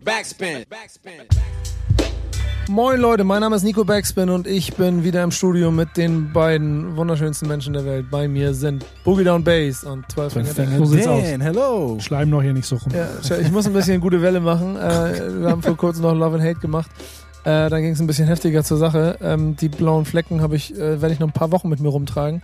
Backspin. Moin Leute, mein Name ist Nico Backspin und ich bin wieder im Studio mit den beiden wunderschönsten Menschen der Welt. Bei mir sind Boogie Down Bass und 12 Finger Death. So sieht's hello. Schleim noch hier nicht so rum. Ja, ich muss ein bisschen gute Welle machen. Äh, wir haben vor kurzem noch Love and Hate gemacht. Äh, dann ging es ein bisschen heftiger zur Sache. Ähm, die blauen Flecken habe ich, äh, werde ich noch ein paar Wochen mit mir rumtragen.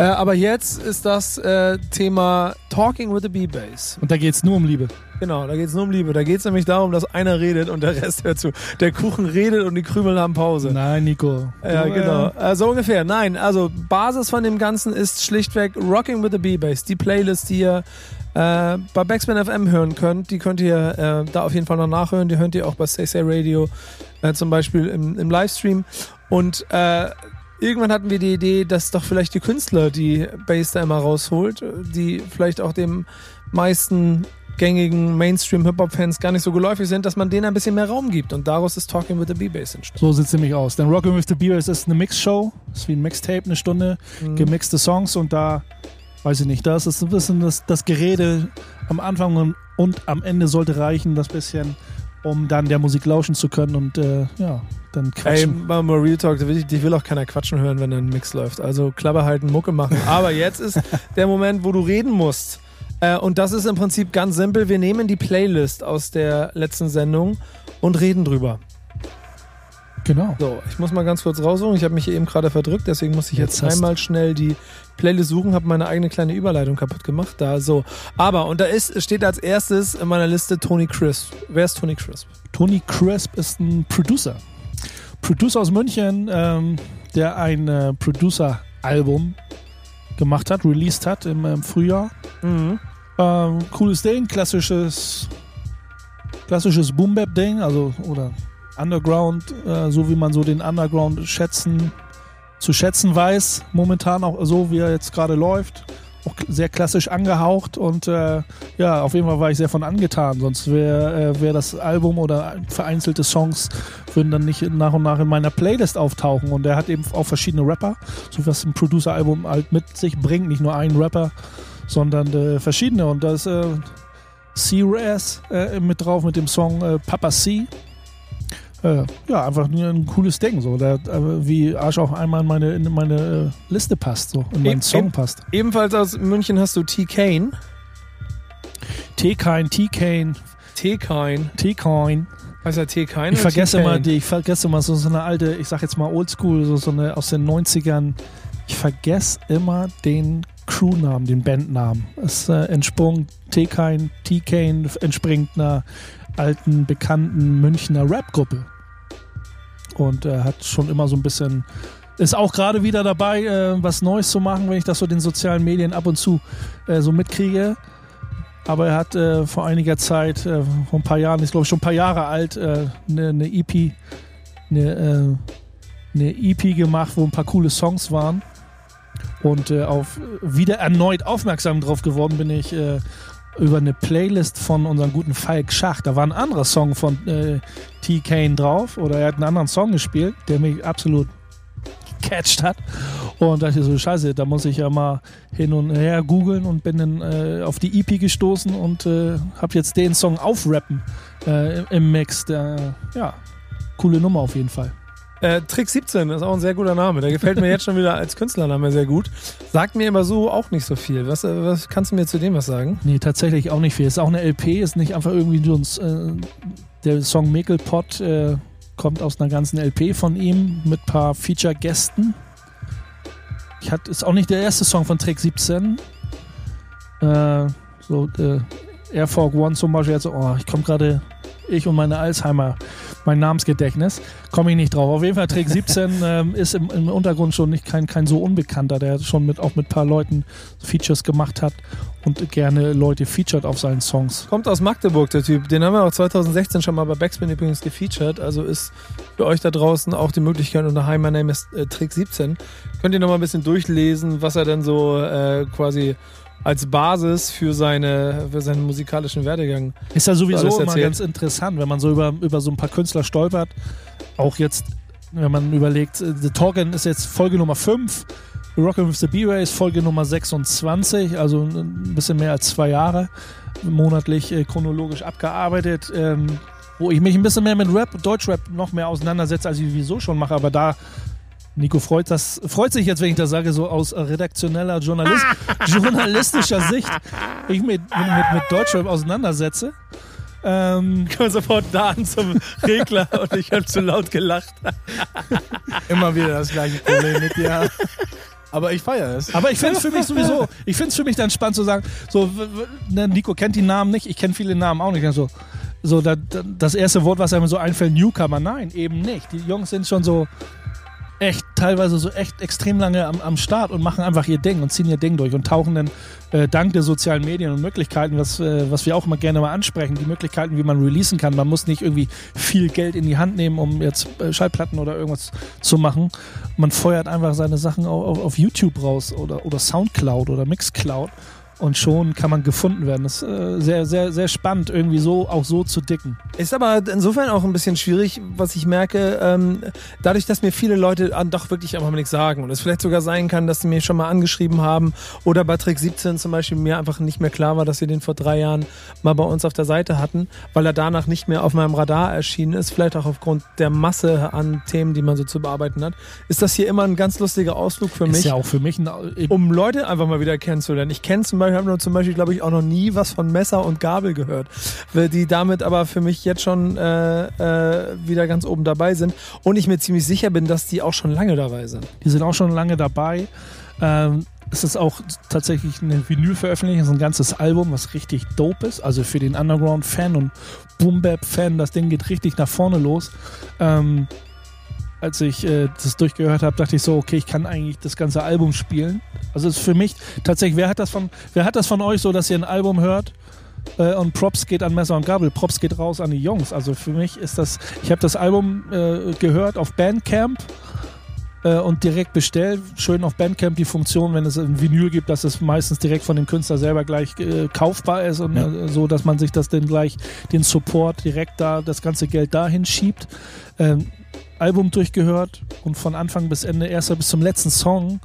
Äh, aber jetzt ist das äh, Thema Talking with the B-Bass. Und da geht's nur um Liebe. Genau, da geht es nur um Liebe. Da geht es nämlich darum, dass einer redet und der Rest hört zu. Der Kuchen redet und die Krümel haben Pause. Nein, Nico. Ja, Du, genau. äh, Äh, so ungefähr. Nein, also Basis von dem Ganzen ist schlichtweg Rocking with the B-Bass. Die Playlist, die ihr äh, bei Backspin FM hören könnt, die könnt ihr äh, da auf jeden Fall noch nachhören. Die hört ihr auch bei Say Say Radio äh, zum Beispiel im, im Livestream. Und äh, irgendwann hatten wir die Idee, dass doch vielleicht die Künstler die Bass da immer rausholt, die vielleicht auch dem meisten gängigen Mainstream-Hip-Hop-Fans gar nicht so geläufig sind, dass man denen ein bisschen mehr Raum gibt. Und daraus ist Talking with the B-Bass entstanden. So sieht's nämlich aus. Denn Rockin' with the Beers ist eine Mixshow. Ist wie ein Mixtape, eine Stunde. Mhm. Gemixte Songs und da, weiß ich nicht, da ist es ein bisschen das, das Gerede am Anfang und, und am Ende sollte reichen, das bisschen, um dann der Musik lauschen zu können und äh, ja, dann Ey, quatschen. mal mal Real Talk, die will, auch keiner quatschen hören, wenn ein Mix läuft. Also Klapper halten, Mucke machen. Aber jetzt ist der Moment, wo du reden musst. Äh, und das ist im Prinzip ganz simpel. Wir nehmen die Playlist aus der letzten Sendung und reden drüber. Genau. So, ich muss mal ganz kurz raussuchen. Ich habe mich eben gerade verdrückt, deswegen muss ich jetzt, Jetzt einmal schnell die Playlist suchen, habe meine eigene kleine Überleitung kaputt gemacht. Da so. Aber, und da ist, steht als erstes in meiner Liste Tony Crisp. Wer ist Tony Crisp? Tony Crisp ist ein Producer. Producer aus München, ähm, der ein äh, Producer-Album gemacht hat, released hat im, im Frühjahr. Mhm. Ähm, cooles Ding, klassisches, klassisches Boom-Bap-Ding, also oder Underground, äh, so wie man so den Underground schätzen, zu schätzen weiß, momentan auch so, wie er jetzt gerade läuft. Auch sehr klassisch angehaucht und äh, ja, auf jeden Fall war ich sehr von angetan. Sonst wäre äh, wär das Album oder vereinzelte Songs würden dann nicht nach und nach in meiner Playlist auftauchen. Und er hat eben auch verschiedene Rapper, so was ein Producer-Album halt mit sich bringt. Nicht nur einen Rapper, sondern äh, verschiedene. Und da ist äh, C-Raz äh, mit drauf mit dem Song Papa C. Äh, ja, einfach nur ein cooles Ding, so, der, äh, wie Arsch auch einmal in meine, in meine äh, Liste passt, so, in meinen Eben- Song passt. Ebenfalls aus München hast du T-Kane. T-Kine, T-Kane, T-Kine. T-Coin. Heißt er T-Kine? Ich vergesse T-Kane? immer, die, ich vergesse immer so, so eine alte, ich sag jetzt mal Oldschool, so, so eine aus den 90ern. Ich vergesse immer den Crewnamen, den Bandnamen. Es äh, entsprung T-Kine, T-Kane entspringt einer alten, bekannten Münchner Rap-Gruppe. Und er hat schon immer so ein bisschen, ist auch gerade wieder dabei, äh, was Neues zu machen, wenn ich das so den sozialen Medien ab und zu äh, so mitkriege. Aber er hat äh, vor einiger Zeit, äh, vor ein paar Jahren, ist glaube ich schon ein paar Jahre alt, eine äh, ne, ne EP, eine äh, ne EP gemacht, wo ein paar coole Songs waren. Und äh, auf wieder erneut aufmerksam drauf geworden bin ich äh, über eine Playlist von unserem guten Falk Schach. Da war ein anderer Song von äh, T. Drauf oder er hat einen anderen Song gespielt, der mich absolut gecatcht hat. Und dachte ich so, scheiße, da muss ich ja mal hin und her googeln und bin dann äh, auf die EP gestoßen und äh, habe jetzt den Song aufrappen äh, im Mix. Der, ja, coole Nummer auf jeden Fall. Äh, Trick 17 ist auch ein sehr guter Name. Der gefällt mir jetzt schon wieder als Künstlername sehr gut. Sagt mir aber so auch nicht so viel. Was, äh, was kannst du mir zu dem was sagen? Nee, tatsächlich auch nicht viel. Ist auch eine LP, ist nicht einfach irgendwie so ein, äh, der Song Mekelpot äh, kommt aus einer ganzen LP von ihm mit paar Feature-Gästen. Ich hatte, ist auch nicht der erste Song von Trick 17. Äh, so, äh, Air Force One zum Beispiel, jetzt, oh, ich komme gerade, ich und meine Alzheimer, mein Namensgedächtnis, komme ich nicht drauf. Auf jeden Fall Trick 17 ähm, ist im, im Untergrund schon nicht kein, kein so Unbekannter, der schon mit, auch mit ein paar Leuten Features gemacht hat und gerne Leute featured auf seinen Songs. Kommt aus Magdeburg, der Typ. Den haben wir auch 2016 schon mal bei Backspin übrigens gefeatured. Also ist für euch da draußen auch die Möglichkeit unter Hi, my name is äh, Trick 17. Könnt ihr noch mal ein bisschen durchlesen, was er denn so äh, quasi als Basis für, seine, für seinen musikalischen Werdegang Ist ja sowieso immer ganz interessant, wenn man so über, über so ein paar Künstler stolpert. Auch jetzt, wenn man überlegt, äh, The Talkin ist jetzt Folge Nummer 5, Rockin' with the B-Ray ist Folge Nummer 26, also ein bisschen mehr als zwei Jahre monatlich äh, chronologisch abgearbeitet. Ähm, wo ich mich ein bisschen mehr mit Rap, Deutschrap noch mehr auseinandersetze, als ich sowieso schon mache, aber da Nico freut, das, freut sich jetzt, wenn ich das sage, so aus redaktioneller, Journalist, journalistischer Sicht, ich mit, mit, mit Deutschrap auseinandersetze. Ähm, Kommen sofort da an zum Regler und ich habe zu laut gelacht. Immer wieder das gleiche Problem mit dir. Aber ich feiere es. Aber ich finde es für mich sowieso, ich finde es für mich dann spannend zu sagen, so, ne, Nico kennt die Namen nicht, ich kenne viele Namen auch nicht. So, so da, das erste Wort, was einem so einfällt, Newcomer, nein, eben nicht. Die Jungs sind schon so, echt teilweise so echt extrem lange am, am Start und machen einfach ihr Ding und ziehen ihr Ding durch und tauchen dann äh, dank der sozialen Medien und Möglichkeiten, was, äh, was wir auch immer gerne mal ansprechen, die Möglichkeiten, wie man releasen kann. Man muss nicht irgendwie viel Geld in die Hand nehmen, um jetzt äh, Schallplatten oder irgendwas zu machen. Man feuert einfach seine Sachen auf, auf YouTube raus oder, oder Soundcloud oder Mixcloud und schon kann man gefunden werden. Das ist äh, sehr, sehr, sehr spannend, irgendwie so auch so zu dicken. Ist aber insofern auch ein bisschen schwierig, was ich merke, ähm, dadurch, dass mir viele Leute an, doch wirklich einfach mal nichts sagen und es vielleicht sogar sein kann, dass sie mir schon mal angeschrieben haben oder bei Trick 17 zum Beispiel mir einfach nicht mehr klar war, dass sie den vor drei Jahren mal bei uns auf der Seite hatten, weil er danach nicht mehr auf meinem Radar erschienen ist, vielleicht auch aufgrund der Masse an Themen, die man so zu bearbeiten hat, ist das hier immer ein ganz lustiger Ausflug für ist mich. Ist ja auch für mich ein, um Leute einfach mal wieder kennenzulernen. Ich kenne zum Beispiel ich habe zum Beispiel, glaube ich, auch noch nie was von Messer und Gabel gehört, die damit aber für mich jetzt schon äh, äh, wieder ganz oben dabei sind und ich mir ziemlich sicher bin, dass die auch schon lange dabei sind. Die sind auch schon lange dabei. Ähm, es ist auch tatsächlich eine Vinyl-Veröffentlichung, ein ganzes Album, was richtig dope ist. Also für den Underground-Fan und Boom-Bap-Fan, das Ding geht richtig nach vorne los. Ähm, als ich äh, das durchgehört habe, dachte ich so, okay, ich kann eigentlich das ganze Album spielen. Also es ist für mich tatsächlich, wer hat das von, wer hat das von euch so, dass ihr ein Album hört äh, und Props geht an Messer und Gabel, Props geht raus an die Jungs. Also für mich ist das, ich habe das Album äh, gehört auf Bandcamp äh, und direkt bestellt. Schön auf Bandcamp die Funktion, wenn es ein Vinyl gibt, dass es meistens direkt von dem Künstler selber gleich äh, kaufbar ist und ja. äh, so, dass man sich das dann gleich den Support direkt da, das ganze Geld dahin schiebt. Ähm, Album durchgehört und von Anfang bis Ende, erster bis zum letzten Song,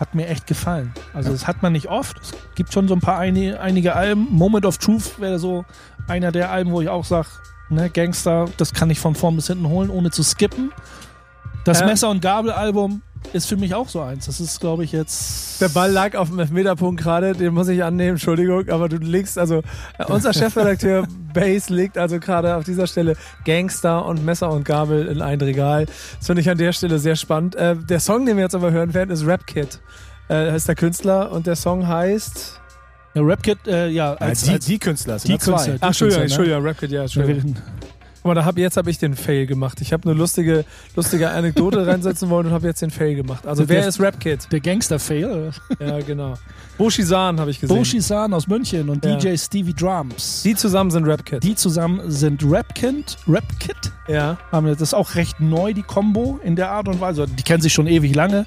hat mir echt gefallen. Also, das hat man nicht oft. Es gibt schon so ein paar einige, einige Alben. Moment of Truth wäre so einer der Alben, wo ich auch sage, ne, Gangster, das kann ich von vorn bis hinten holen, ohne zu skippen. Das ja. Messer- und Gabel-Album ist für mich auch so eins. Das ist, glaube ich, jetzt. Der Ball lag auf dem Elfmeterpunkt gerade, den muss ich annehmen, Entschuldigung, aber du legst, also äh, unser Chefredakteur Base legt also gerade auf dieser Stelle Gangster und Messer und Gabel in ein Regal. Das finde ich an der Stelle sehr spannend. Äh, der Song, den wir jetzt aber hören werden, ist Rap Kid. Äh, heißt der Künstler und der Song heißt. Ja, Rap Kid, äh, ja, als, die, als, die Künstler. Die Künstler. Ach, Entschuldigung, ne? Entschuldigung, Rap Kid, ja, Entschuldigung. Guck mal, da hab, jetzt habe ich den Fail gemacht. Ich habe eine lustige, lustige Anekdote reinsetzen wollen und habe jetzt den Fail gemacht. Also wer ist Rap Kid? Der Gangster-Fail? Ja, genau. Boshisan habe ich gesehen. Boshisan aus München und ja. DJ Stevie Drums. Die zusammen sind Rap Kid. Die zusammen sind Rap Kid. Rap Kid? Ja. Das ist auch recht neu, die Combo in der Art und Weise. Die kennen sich schon ewig lange.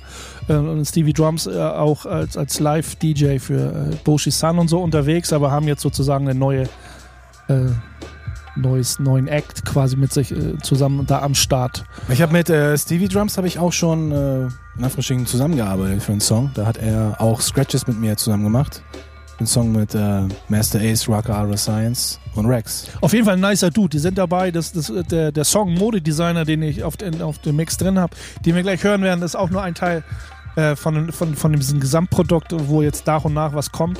Äh, und Stevie Drums äh, auch als, als Live-DJ für äh, Boshisan und so unterwegs, aber haben jetzt sozusagen eine neue neues, neuen Act quasi mit sich äh, zusammen da am Start. Ich habe mit äh, Stevie Drums habe ich auch schon äh, in Anführungsstrichen zusammengearbeitet für einen Song. Da hat er auch Scratches mit mir zusammen gemacht. Ein Song mit äh, Master Ace, Rocker Ara Science und Rex. Auf jeden Fall ein nicer Dude. Die sind dabei. Das, das, der, der Song Modedesigner, den ich auf, den, auf dem Mix drin habe, den wir gleich hören werden, ist auch nur ein Teil äh, von, von, von diesem Gesamtprodukt, wo jetzt nach und nach was kommt.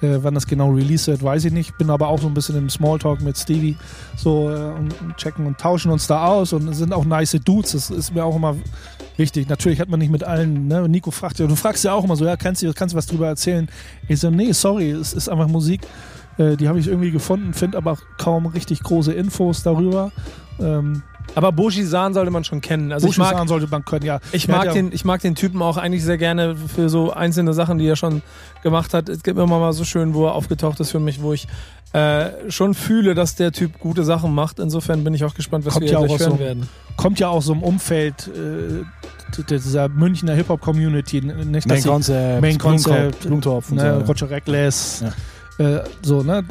Äh, wann das genau release wird, weiß ich nicht. Bin aber auch so ein bisschen im Smalltalk mit Stevie so äh, und, und, checken und tauschen uns da aus und sind auch nice Dudes. Das ist mir auch immer wichtig. Natürlich hat man nicht mit allen, ne? Nico fragt ja, du fragst ja auch immer so, ja, kannst du, kannst du was drüber erzählen? Ich so, nee, sorry, es ist einfach Musik. Äh, die habe ich irgendwie gefunden, finde aber kaum richtig große Infos darüber. Ähm, aber Boshi-San sollte man schon kennen. Also Boshi-San sollte man können, ja. Ich mag, ja den, ich mag den Typen auch eigentlich sehr gerne für so einzelne Sachen, die er schon gemacht hat. Es gibt immer mal so schön, wo er aufgetaucht ist für mich, wo ich äh, schon fühle, dass der Typ gute Sachen macht. Insofern bin ich auch gespannt, was kommt wir ja gleich hören so, werden. Kommt ja auch so im Umfeld äh, dieser Münchner Hip-Hop-Community. Main Concept, Main Concept, Blumentopf, ne, Roger Reckless. Ja. Äh, so, ne?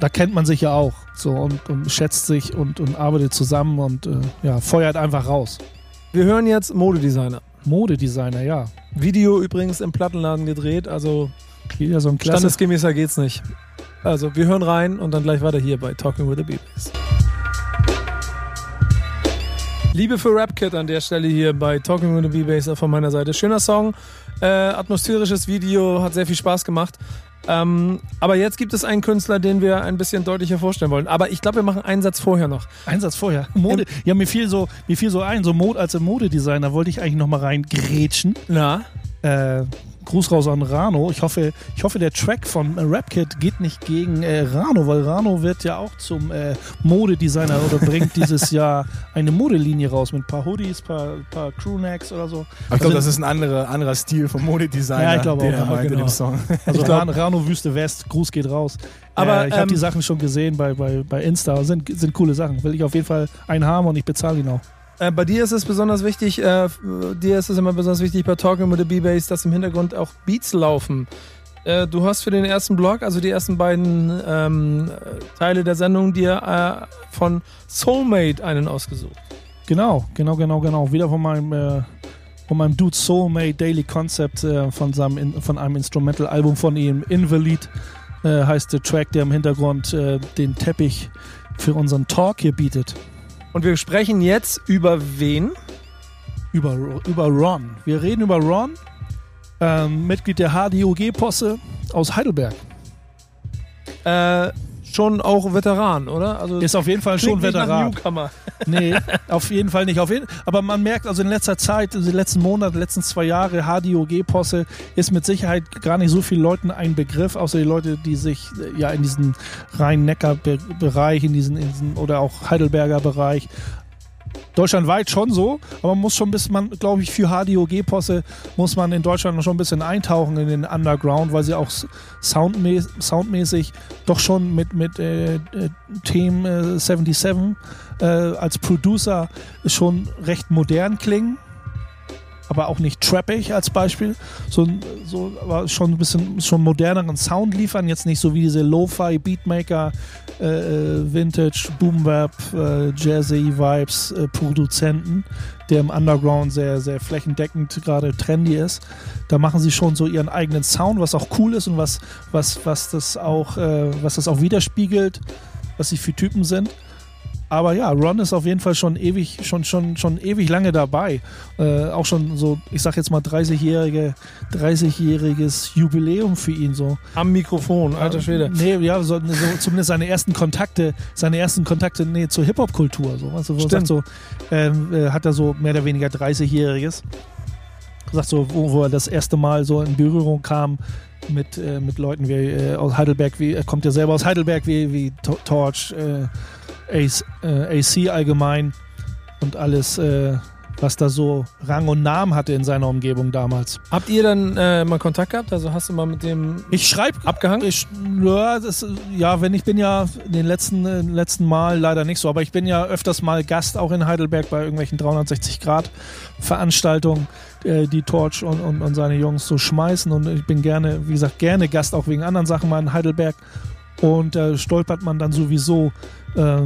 Da kennt man sich ja auch so und, und schätzt sich und, und arbeitet zusammen und äh, ja, feuert einfach raus. Wir hören jetzt Modedesigner. Modedesigner, ja. Video übrigens im Plattenladen gedreht, also Wieder so ein standesgemäßer geht's nicht. Also wir hören rein und dann gleich weiter hier bei Talking with the Beatles. Liebe für Rapkit an der Stelle hier bei Talking with the B-Bass von meiner Seite. Schöner Song, äh, atmosphärisches Video, hat sehr viel Spaß gemacht. Ähm, aber jetzt gibt es einen Künstler, den wir ein bisschen deutlicher vorstellen wollen. Aber ich glaube, wir machen einen Satz vorher noch. Einen Satz vorher. Mode. Ja, mir fiel so, mir fiel so ein, so Mode, als Modedesigner wollte ich eigentlich noch mal rein grätschen. Na? Äh, Gruß raus an Rano. Ich hoffe, ich hoffe, der Track von Rapkit geht nicht gegen äh, Rano, weil Rano wird ja auch zum äh, Modedesigner oder bringt dieses Jahr eine Modelinie raus mit ein paar Hoodies, paar, paar Crewnecks oder so. Aber ich glaube, das ist ein anderer, anderer Stil vom Modedesigner, Ja, ich glaube auch, meint in genau. dem Song. Also glaub- Rano, Rano Wüste West, Gruß geht raus. Aber, äh, ich habe ähm, die Sachen schon gesehen bei, bei, bei Insta. Sind, sind coole Sachen. Will ich auf jeden Fall einen haben und ich bezahle ihn auch. Äh, bei dir ist es besonders wichtig, äh, dir ist es immer besonders wichtig bei Talking with the B-Bass, dass im Hintergrund auch Beats laufen. Äh, du hast für den ersten Blog, also die ersten beiden ähm, Teile der Sendung, dir äh, von Soulmate einen ausgesucht. Genau, genau, genau, genau. Wieder von meinem, äh, von meinem Dude Soulmate Daily Concept äh, von, seinem, in, von einem Instrumental-Album von ihm, Invalid, äh, heißt der Track, der im Hintergrund äh, den Teppich für unseren Talk hier bietet. Und wir sprechen jetzt über wen? Über, über Ron. Wir reden über Ron, ähm, Mitglied der HDOG-Posse aus Heidelberg. Äh, schon auch Veteran, oder? Also Ist auf jeden Fall schon Veteran. Newcomer. Nee, auf jeden Fall nicht. Auf jeden, aber man merkt also in letzter Zeit, in den letzten Monaten, letzten zwei Jahre, HDOG-Posse ist mit Sicherheit gar nicht so vielen Leuten ein Begriff, außer die Leute, die sich äh, ja in diesen Rhein-Neckar-Bereich, in diesen, in diesen oder auch Heidelberger Bereich Deutschlandweit schon so, aber man muss schon bis man, glaube ich, für HDOG-Posse muss man in Deutschland schon ein bisschen eintauchen in den Underground, weil sie auch s- soundmä soundmäßig doch schon mit, mit äh, äh, Team äh, 77 äh, als Producer schon recht modern klingen. Aber auch nicht trappig als Beispiel. So, so aber schon ein bisschen schon moderneren Sound liefern. Jetzt nicht so wie diese Lo-Fi Beatmaker, äh, äh, Vintage, Boom-Bap, äh, Jazzy-Vibes, äh, Produzenten, der im Underground sehr, sehr flächendeckend gerade trendy ist. Da machen sie schon so ihren eigenen Sound, was auch cool ist und was, was, was das auch, äh, was das auch widerspiegelt, was sie für Typen sind. Aber ja, Ron ist auf jeden Fall schon ewig, schon, schon, schon ewig lange dabei. Äh, auch schon so, ich sag jetzt mal 30-jährige, 30-jähriges Jubiläum für ihn so. Am Mikrofon, alter Schwede. Nee, ja, so, so, zumindest seine ersten Kontakte, seine ersten Kontakte nee, zur Hip-Hop-Kultur. So, wo er sagt so, ähm, äh, hat er so mehr oder weniger 30-jähriges. Sagt so, wo, wo er das erste Mal so in Berührung kam mit, äh, mit Leuten wie äh, aus Heidelberg, wie, er kommt ja selber aus Heidelberg, wie, wie To- Torch, äh, AC, äh, AC allgemein und alles, äh, was da so Rang und Namen hatte in seiner Umgebung damals. Habt ihr dann äh, mal Kontakt gehabt? Also hast du mal mit dem Ich schreibe abgehangen? Ich, ja, das, ja, wenn ich bin ja den letzten, äh, letzten Mal leider nicht so, aber ich bin ja öfters mal Gast auch in Heidelberg bei irgendwelchen 360 Grad Veranstaltungen, äh, die Torch und, und, und seine Jungs so schmeißen und ich bin gerne, wie gesagt, gerne Gast auch wegen anderen Sachen mal in Heidelberg und äh, stolpert man dann sowieso äh,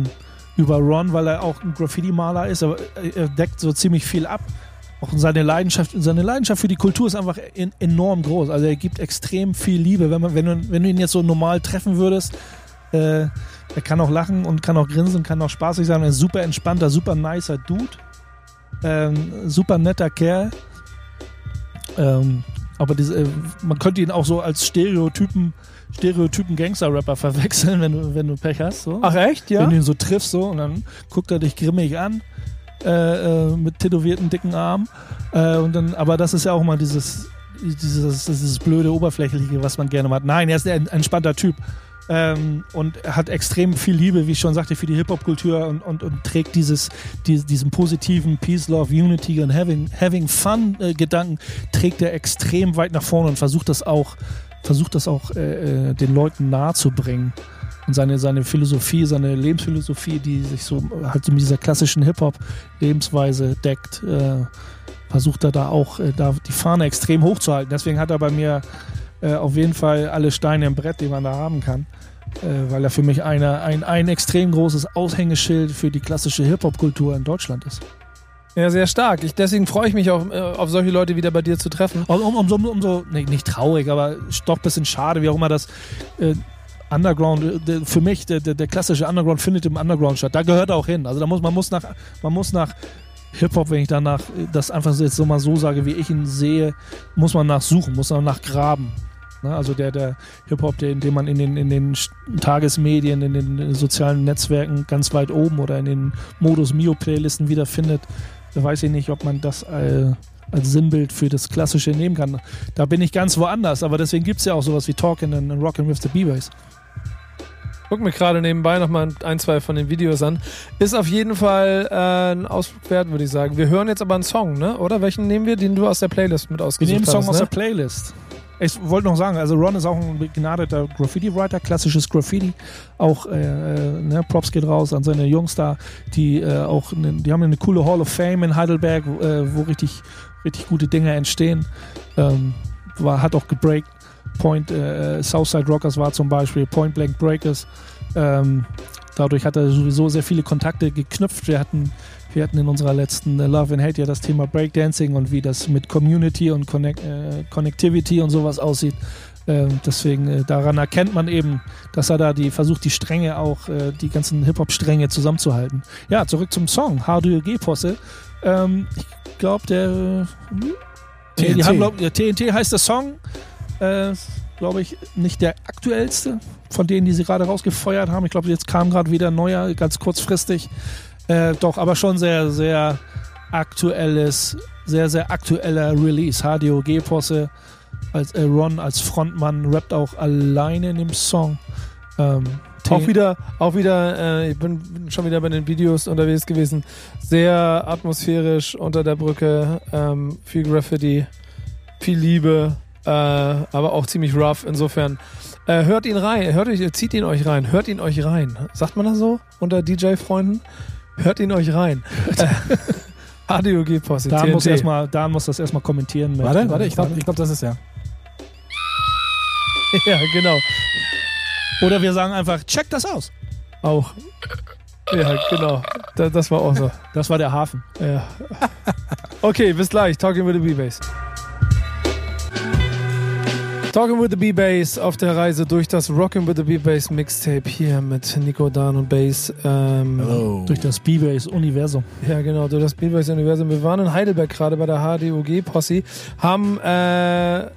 über Ron, weil er auch ein Graffiti-Maler ist, aber äh, er deckt so ziemlich viel ab. Auch seine Leidenschaft, seine Leidenschaft für die Kultur ist einfach en enorm groß. Also er gibt extrem viel Liebe. Wenn, man, wenn, du, wenn du ihn jetzt so normal treffen würdest, äh, er kann auch lachen und kann auch grinsen, kann auch spaßig sein. Er ist ein super entspannter, super nicer Dude. Ähm, super netter Kerl. Ähm, aber diese, äh, man könnte ihn auch so als Stereotypen, Stereotypen Gangster-Rapper verwechseln, wenn du, wenn du Pech hast. So. Ach echt, ja? Wenn du ihn so triffst, so, und dann guckt er dich grimmig an, äh, äh, mit tätowierten dicken Armen. Äh, und dann, aber das ist ja auch mal dieses, dieses, dieses blöde Oberflächliche, was man gerne hat. Nein, er ist ein entspannter Typ. Ähm, und hat extrem viel Liebe, wie ich schon sagte, für die Hip-Hop-Kultur und, und, und trägt dieses, die, diesen positiven Peace, Love, Unity und Having, having Fun-Gedanken, trägt er extrem weit nach vorne und versucht das auch, versucht das auch äh, äh, den Leuten nahezubringen. Und seine, seine Philosophie, seine Lebensphilosophie, die sich so halt so mit dieser klassischen Hip-Hop-Lebensweise deckt, äh, versucht er da auch äh, da die Fahne extrem hoch zu halten. Deswegen hat er bei mir äh, auf jeden Fall alle Steine im Brett, die man da haben kann. Äh, weil er für mich eine, ein, ein extrem großes Aushängeschild für die klassische Hip-Hop-Kultur in Deutschland ist. Ja, sehr stark. Ich, deswegen freue ich mich auch, äh, auf solche Leute wieder bei dir zu treffen. Um, um, umso, umso nee, nicht traurig, aber doch ein bisschen schade, wie auch immer das äh, Underground, äh, der, für mich, der, der, der klassische Underground findet im Underground statt. Da gehört er auch hin. Also da muss man muss nach, man muss nach Hip-Hop, wenn ich danach das einfach jetzt so mal so sage, wie ich ihn sehe, muss man nachsuchen, muss man nachgraben. Ne? Also der, der Hip-Hop, den, den man in den, in den Tagesmedien, in den sozialen Netzwerken ganz weit oben oder in den Modus Mio-Playlisten wiederfindet, weiß ich nicht, ob man das äh, als Sinnbild für das Klassische nehmen kann. Da bin ich ganz woanders, aber deswegen gibt es ja auch sowas wie Talking and Rockin' with the B-Bass. Guck mir gerade nebenbei nochmal ein, zwei von den Videos an. Ist auf jeden Fall äh, ein Ausflug wert, würde ich sagen. Wir hören jetzt aber einen Song, ne? Oder welchen nehmen wir, den du aus der Playlist mit ausgesucht hast? Wir nehmen einen Song aus ne? der Playlist. Ich wollte noch sagen, also Ron ist auch ein begnadeter Graffiti-Writer, klassisches Graffiti. Auch äh, äh, ne, Props geht raus an seine Jungs da, die äh, auch, ne, die haben eine coole Hall of Fame in Heidelberg, äh, wo richtig, richtig gute Dinge entstehen. Ähm, war, hat auch gebreakt. Point äh, Southside Rockers war zum Beispiel, Point Blank Breakers. Ähm, dadurch hat er sowieso sehr viele Kontakte geknüpft. Wir hatten wir hatten in unserer letzten äh, Love and Hate ja das Thema Breakdancing und wie das mit Community und Connect, äh, Connectivity und sowas aussieht. Ähm, deswegen, äh, daran erkennt man eben, dass er da die versucht, die Stränge auch, äh, die ganzen Hip-Hop-Stränge zusammenzuhalten. Ja, zurück zum Song, How Do You G Posse. Ähm, ich glaube, der TNT. Die haben, glaub, der TNT heißt der Song. Äh, glaube ich, nicht der aktuellste von denen, die sie gerade rausgefeuert haben. Ich glaube, jetzt kam gerade wieder ein neuer, ganz kurzfristig. Äh, doch, aber schon sehr, sehr aktuelles, sehr, sehr aktueller Release. HDOG-Posse als äh, Ron als Frontmann rappt auch alleine in dem Song. Ähm, auch wieder, auch wieder, äh, ich bin schon wieder bei den Videos unterwegs gewesen. Sehr atmosphärisch unter der Brücke, ähm, viel Graffiti, viel Liebe, äh, aber auch ziemlich rough. Insofern äh, hört ihn rein, hört euch, zieht ihn euch rein, hört ihn euch rein. Sagt man das so unter DJ-Freunden? Hört ihn euch rein. ADOG-Posse. Da muss, erstmal, Dan muss das erstmal kommentieren. warte, warte, ich glaube, ich glaub, das ist ja. ja, genau. Oder wir sagen einfach, check das aus. Auch. Ja, genau. Das, das war auch so. Das war der Hafen. Ja. Okay, bis gleich. Talking with the B-Bass. Talking with the B-Bass auf der Reise durch das Rockin' with the B-Bass Mixtape hier mit Nico, Dan und Bass. Ähm, Hello. Durch das B-Bass-Universum. Ja, genau, durch das B-Bass-Universum. Wir waren in Heidelberg gerade bei der HDOG-Posse, haben äh,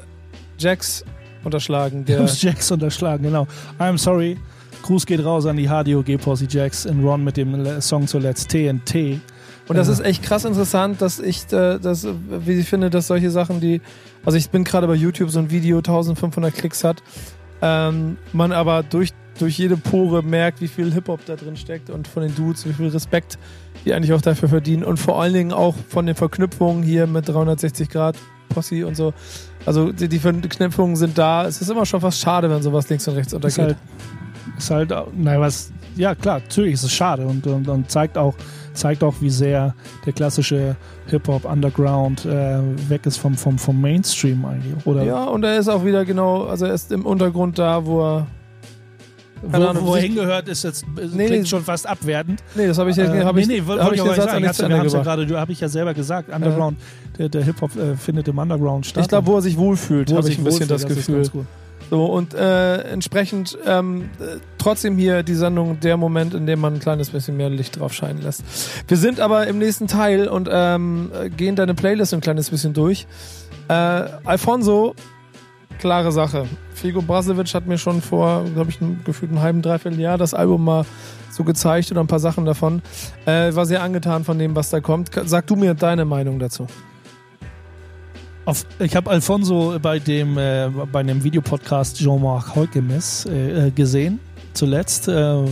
Jax unterschlagen. Der Jax unterschlagen, genau. I'm sorry. Gruß geht raus an die HDOG-Posse Jax in Ron mit dem Song zuletzt TNT. Und das ist echt krass interessant, dass ich, äh, das, wie ich finde, dass solche Sachen, die, also ich bin gerade bei YouTube, so ein Video 1500 Klicks hat, ähm, man aber durch, durch jede Pore merkt, wie viel Hip-Hop da drin steckt und von den Dudes, wie viel Respekt die eigentlich auch dafür verdienen und vor allen Dingen auch von den Verknüpfungen hier mit 360 Grad Posse und so. Also die, die Verknüpfungen sind da. Es ist immer schon fast schade, wenn sowas links und rechts untergeht. Ist halt, ist halt naja, was, ja klar, natürlich ist es schade und, und, und zeigt auch, zeigt auch, wie sehr der klassische Hip-Hop Underground äh, weg ist vom, vom, vom Mainstream eigentlich. Oder? Ja, und er ist auch wieder genau, also er ist im Untergrund da, wo er wo, Ahnung, wo er hingehört, ist jetzt nee, klingt schon fast abwertend. Nee, das habe ich, äh, hab nee, nee, hab ich, ich sagen. Ja gerade, habe ich ja selber gesagt, Underground, ja. der, der Hip-Hop äh, findet im Underground statt. Ich glaube, wo er sich wohlfühlt, habe ich ein bisschen das, das Gefühl. So, und äh, entsprechend ähm, trotzdem hier die Sendung der Moment, in dem man ein kleines bisschen mehr Licht drauf scheinen lässt. Wir sind aber im nächsten Teil und ähm, gehen deine Playlist ein kleines bisschen durch. Äh, Alfonso, klare Sache. Figo Brasevic hat mir schon vor, glaube ich, ein, gefühlt einem halben, dreiviertel Jahr das Album mal so gezeigt oder ein paar Sachen davon. Äh, war sehr angetan von dem, was da kommt. Sag du mir deine Meinung dazu. Auf, ich habe Alfonso bei dem äh, bei einem Videopodcast Jean-Marc Holkemes äh, äh, gesehen zuletzt. Äh,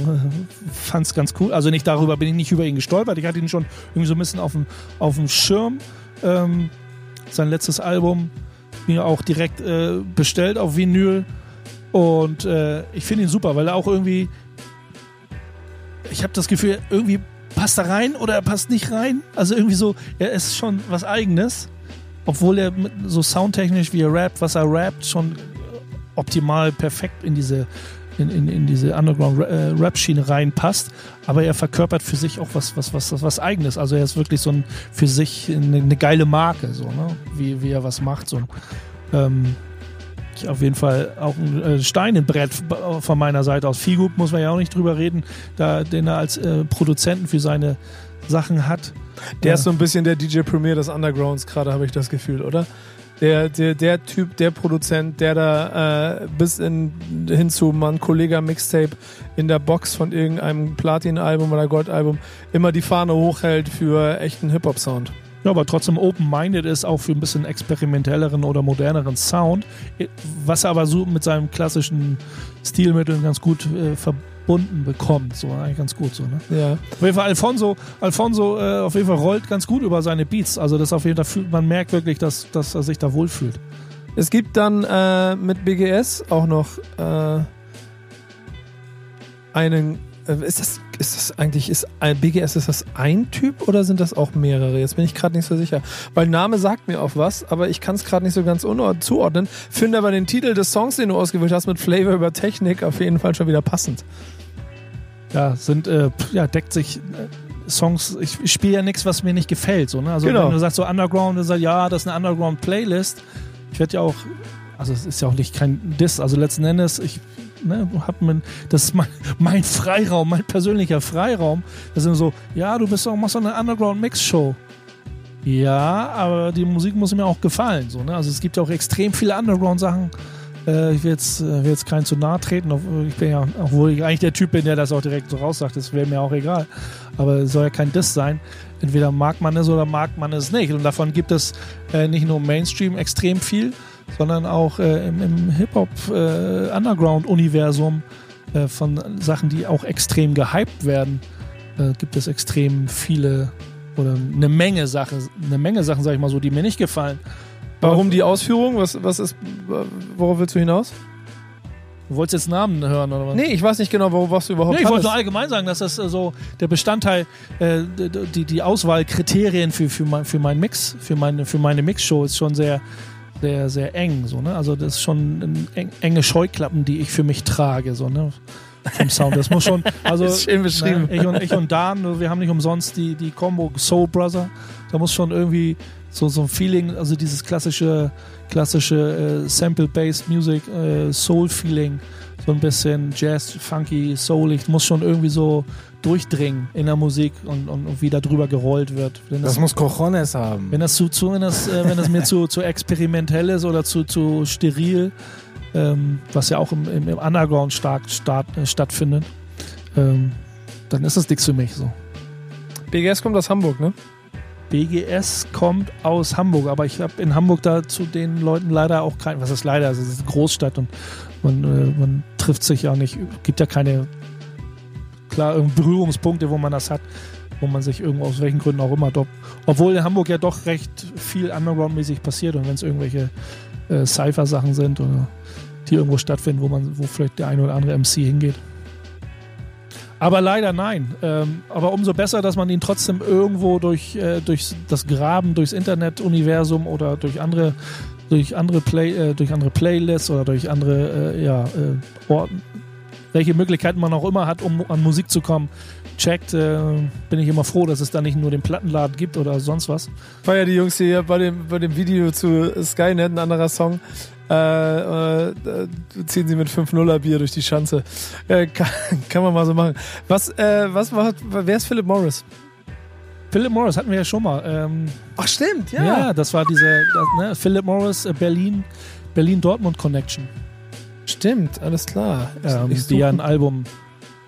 Fand es ganz cool. Also nicht darüber bin ich nicht über ihn gestolpert. Ich hatte ihn schon irgendwie so ein bisschen auf dem, auf dem Schirm. Ähm, sein letztes Album mir auch direkt äh, bestellt auf Vinyl. Und äh, ich finde ihn super, weil er auch irgendwie. Ich habe das Gefühl, irgendwie passt er rein oder er passt nicht rein. Also irgendwie so, er ist schon was Eigenes obwohl er so soundtechnisch wie er rappt, was er rappt, schon optimal perfekt in diese in, in, in diese Underground-Rap-Schiene äh, reinpasst, aber er verkörpert für sich auch was, was, was, was Eigenes. Also er ist wirklich so ein für sich eine, eine geile Marke, so, ne? wie, wie er was macht. So. Ähm, auf jeden Fall auch ein äh, Stein im Brett von meiner Seite aus. Figu muss man ja auch nicht drüber reden, da, den er als äh, Produzenten für seine Sachen hat. Der Ja. ist so ein bisschen der DJ Premier des Undergrounds, gerade habe ich das Gefühl, oder? Der, der, der Typ, der Produzent, der da äh, bis in, hin zu man Kollega Mixtape in der Box von irgendeinem Platin-Album oder Gold-Album immer die Fahne hochhält für echten Hip-Hop-Sound. Ja, aber trotzdem open-minded ist, auch für ein bisschen experimentelleren oder moderneren Sound, was er aber so mit seinen klassischen Stilmitteln ganz gut äh, verbunden bekommt. So eigentlich ganz gut so, ne? Ja. Auf jeden Fall Alfonso, Alfonso äh, auf jeden Fall rollt ganz gut über seine Beats. Also das auf jeden Fall fühlt, man merkt wirklich, dass, dass er sich da wohlfühlt. Es gibt dann äh, mit BGS auch noch äh, einen. Äh, ist das, ist das eigentlich, ist ein BGS, ist das ein Typ oder sind das auch mehrere? Jetzt bin ich gerade nicht so sicher. Weil Name sagt mir auch was, aber ich kann es gerade nicht so ganz zuordnen. Finde aber den Titel des Songs, den du ausgewählt hast, mit Flavor über Technik auf jeden Fall schon wieder passend. Ja, sind, äh, ja, deckt sich. Äh, Songs, ich, ich spiele ja nichts, was mir nicht gefällt. So, ne? Also Genau. wenn du sagst so Underground, dann sagst ja, das ist eine Underground-Playlist. Ich werde ja auch, also es ist ja auch nicht kein Diss, also letzten Endes, ich ne, hab mein, das ist mein, mein Freiraum, mein persönlicher Freiraum. Das sind so, ja, du bist auch, machst doch eine Underground-Mix-Show. Ja, aber die Musik muss mir auch gefallen. So, ne? Also es gibt ja auch extrem viele Underground-Sachen. Äh, ich will jetzt, äh, will jetzt keinen zu nahe treten. Ich bin ja, obwohl ich eigentlich der Typ bin, der das auch direkt so raussagt, das wäre mir auch egal. Aber es soll ja kein Diss sein. Entweder mag man es oder mag man es nicht. Und davon gibt es äh, nicht nur Mainstream extrem viel, sondern auch äh, im, im Hip-Hop-Underground-Universum äh, von Sachen, die auch extrem gehypt werden, äh, gibt es extrem viele oder eine Menge Sachen, eine Menge Sachen, sag ich mal so, die mir nicht gefallen. Warum die Ausführung? Was, was ist, worauf willst du hinaus? Du wolltest jetzt Namen hören oder was? Nee, ich weiß nicht genau, worauf was du überhaupt Nee, ich wollte nur allgemein sagen, dass das äh, so der Bestandteil, äh, die, die Auswahlkriterien für, für, mein, für meinen Mix, für meine, für meine Mixshow ist schon sehr, sehr, sehr eng. So, ne? Also das ist schon enge Scheuklappen, die ich für mich trage, so, ne? Vom Sound. Das muss schon. Also, Ist schön beschrieben. Ne, ich, und, ich und Dan, wir haben nicht umsonst die, die Combo Soul Brother. Da muss schon irgendwie so, so ein Feeling, also dieses klassische, klassische äh, Sample-Based Music, äh, Soul-Feeling, so ein bisschen Jazz, funky, soulig, muss schon irgendwie so durchdringen in der Musik und, und, und wie da drüber gerollt wird. Wenn Das muss Cojones haben. wenn das zu, zu wenn das, äh, wenn das mir zu, zu experimentell ist oder zu, zu steril, ähm, was ja auch im, im, im Underground stark start, äh, stattfindet, ähm, dann ist das nichts für mich so. BGS kommt aus Hamburg, ne? BGS kommt aus Hamburg, aber ich habe in Hamburg da zu den Leuten leider auch kein, was ist leider, also es ist eine Großstadt und man, äh, man trifft sich ja nicht, gibt ja keine klar Berührungspunkte, wo man das hat, wo man sich irgendwo aus welchen Gründen auch immer dort, obwohl in Hamburg ja doch recht viel Underground-mäßig passiert und wenn es irgendwelche äh, Cypher-Sachen sind oder die irgendwo stattfinden, wo man, wo vielleicht der eine oder andere MC hingeht. Aber leider nein. Ähm, aber umso besser, dass man ihn trotzdem irgendwo durch, äh, durch das Graben, durchs Internet-Universum oder durch andere, durch andere, Play, äh, durch andere Playlists oder durch andere äh, ja, äh, Orten, welche Möglichkeiten man auch immer hat, um an Musik zu kommen, checkt, äh, bin ich immer froh, dass es da nicht nur den Plattenladen gibt oder sonst was. War ja die Jungs hier bei dem, bei dem Video zu Skynet, ein anderer Song. Äh, äh, ziehen sie mit 5-0er Bier durch die Schanze. Äh, kann, kann man mal so machen. Was, äh, was macht, wer ist Philip Morris? Philip Morris hatten wir ja schon mal. Ähm, Ach, stimmt, ja. das war diese das, ne, Philip Morris äh, Berlin, Berlin-Dortmund Connection. Stimmt, alles klar. Ähm, Ich die ja ein Album,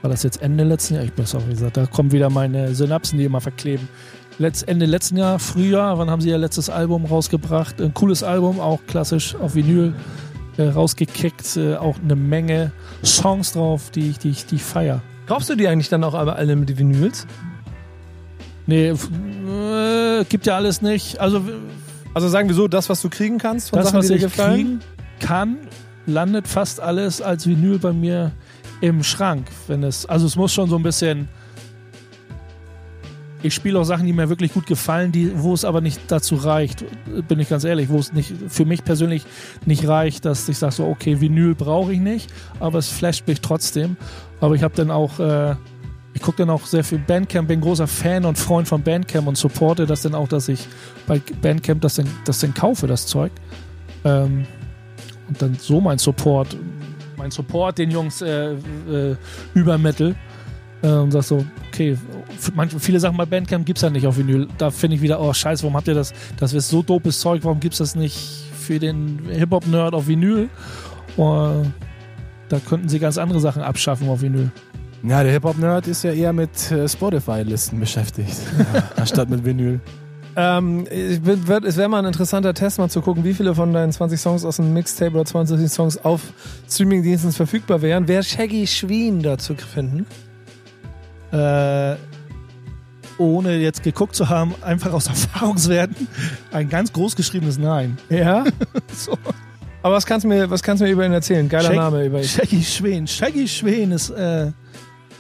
war das jetzt Ende letzten Jahr? Ich auch, wie gesagt, da kommen wieder meine Synapsen, die immer verkleben. Letz, Ende letzten Jahr, Frühjahr, wann haben sie ihr letztes Album rausgebracht? Ein cooles Album, auch klassisch auf Vinyl äh, rausgekickt. Äh, auch eine Menge Songs drauf, die ich, die ich, die ich feier. Kaufst du die eigentlich dann auch alle mit die Vinyls? Nee, äh, gibt ja alles nicht. Also Also sagen wir so, das, was du kriegen kannst von das, Sachen, was ich kriegen kann, landet fast alles als Vinyl bei mir im Schrank. Wenn es, also es muss schon so ein bisschen. Ich spiele auch Sachen, die mir wirklich gut gefallen, die, wo es aber nicht dazu reicht, bin ich ganz ehrlich, wo es nicht für mich persönlich nicht reicht, dass ich sage so, okay, Vinyl brauche ich nicht, aber es flasht mich trotzdem. Aber ich habe dann auch, äh, ich gucke dann auch sehr viel Bandcamp, bin großer Fan und Freund von Bandcamp und supporte das dann auch, dass ich bei Bandcamp das dann, das dann kaufe, das Zeug. Ähm, und dann so mein Support, mein Support den Jungs äh, äh, übermittel äh, und sag so, okay, manche, viele Sachen bei Bandcamp gibt's ja nicht auf Vinyl. Da finde ich wieder, oh scheiße, warum habt ihr das? Das ist so dopes Zeug, warum gibt's das nicht für den Hip-Hop-Nerd auf Vinyl? Oh, da könnten sie ganz andere Sachen abschaffen auf Vinyl. Ja, der Hip-Hop-Nerd ist ja eher mit äh, Spotify-Listen beschäftigt, anstatt mit Vinyl. Ähm, es wäre mal ein interessanter Test, mal zu gucken, wie viele von deinen 20 Songs aus dem Mixtape oder 20 Songs auf Streamingdiensten verfügbar wären. Wäre Shaggy Schwien da zu finden? Äh, ohne jetzt geguckt zu haben, einfach aus Erfahrungswerten, ein ganz groß geschriebenes Nein. Ja. So. Aber was kannst du mir, was kannst du mir über ihn erzählen? Geiler Shag- Name über ihn. Shaggy Schwen. Shaggy Schwen ist äh,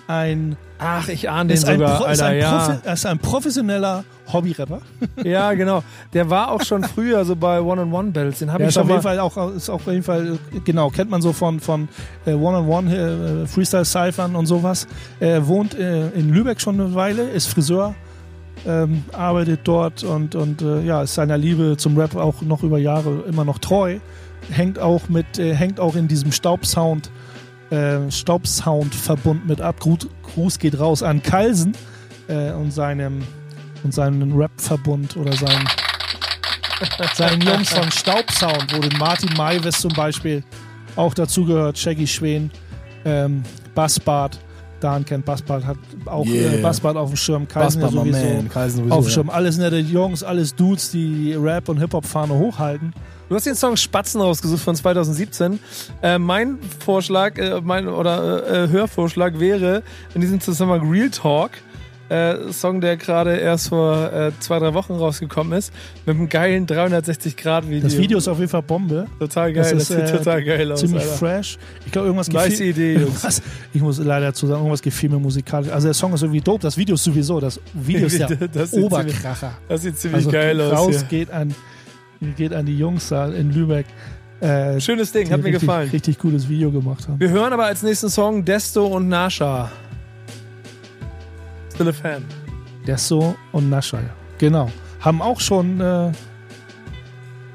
ein, Ach, ich ahne den ist ein, sogar, ist Alter, ein, ja. Profi, ist ein professioneller Hobby-Rapper. Ja, genau. Der war auch schon früher so bei One-on-One-Battles. Den habe ich ist auf schon jeden. Fall auch, ist auf jeden Fall, genau, kennt man so von, von äh, One-on-One, äh, Freestyle-Cyphern und sowas. Er wohnt äh, in Lübeck schon eine Weile, ist Friseur, ähm, arbeitet dort und, und äh, ja, ist seiner Liebe zum Rap auch noch über Jahre immer noch treu. Hängt auch mit, äh, hängt auch in diesem Staubsound, äh, Staubsound-Verbund mit ab. Gruß, Gruß geht raus an Kalsen und seinem und seinen Rap-Verbund oder seinen seinen Jungs von Staubsound, wo den Martin Maivis zum Beispiel auch dazugehört, Shaggy Schwen, ähm, Bassbart, Dan kennt Bassbart, hat auch Yeah. äh, Bassbart auf dem Schirm, Kaisen ja sowieso man. Kaisen sowieso, auf dem ja. Schirm. Alles nette Jungs, alles Dudes, die Rap- und Hip-Hop-Fahne hochhalten. Du hast den Song Spatzen rausgesucht von 2017. Äh, mein Vorschlag äh, mein, oder äh, Hörvorschlag wäre in diesem Zusammenhang Real Talk. Äh, Song, der gerade erst vor äh, zwei, drei Wochen rausgekommen ist, mit einem geilen 360-Grad-Video. Das Video ist auf jeden Fall Bombe. total geil, das, das ist, sieht äh, total geil aus. Ziemlich Alter. fresh. Ich glaube, irgendwas Nice gefiel- Idee, Jungs. Ich muss leider dazu sagen, irgendwas gefiel mir musikalisch. Also der Song ist irgendwie dope, das Video ist sowieso. Das Video ist ja Das sieht Oberkracher. Das sieht ziemlich Also geil aus. raus Hier. geht an, geht an die Jungs da in Lübeck. Äh, Schönes Ding, hat mir richtig, gefallen. Richtig gutes Video gemacht haben. Wir hören aber als nächsten Song Desto und Nasha. Still a Fan. Desso und Nascha, ja. Genau. Haben auch schon äh,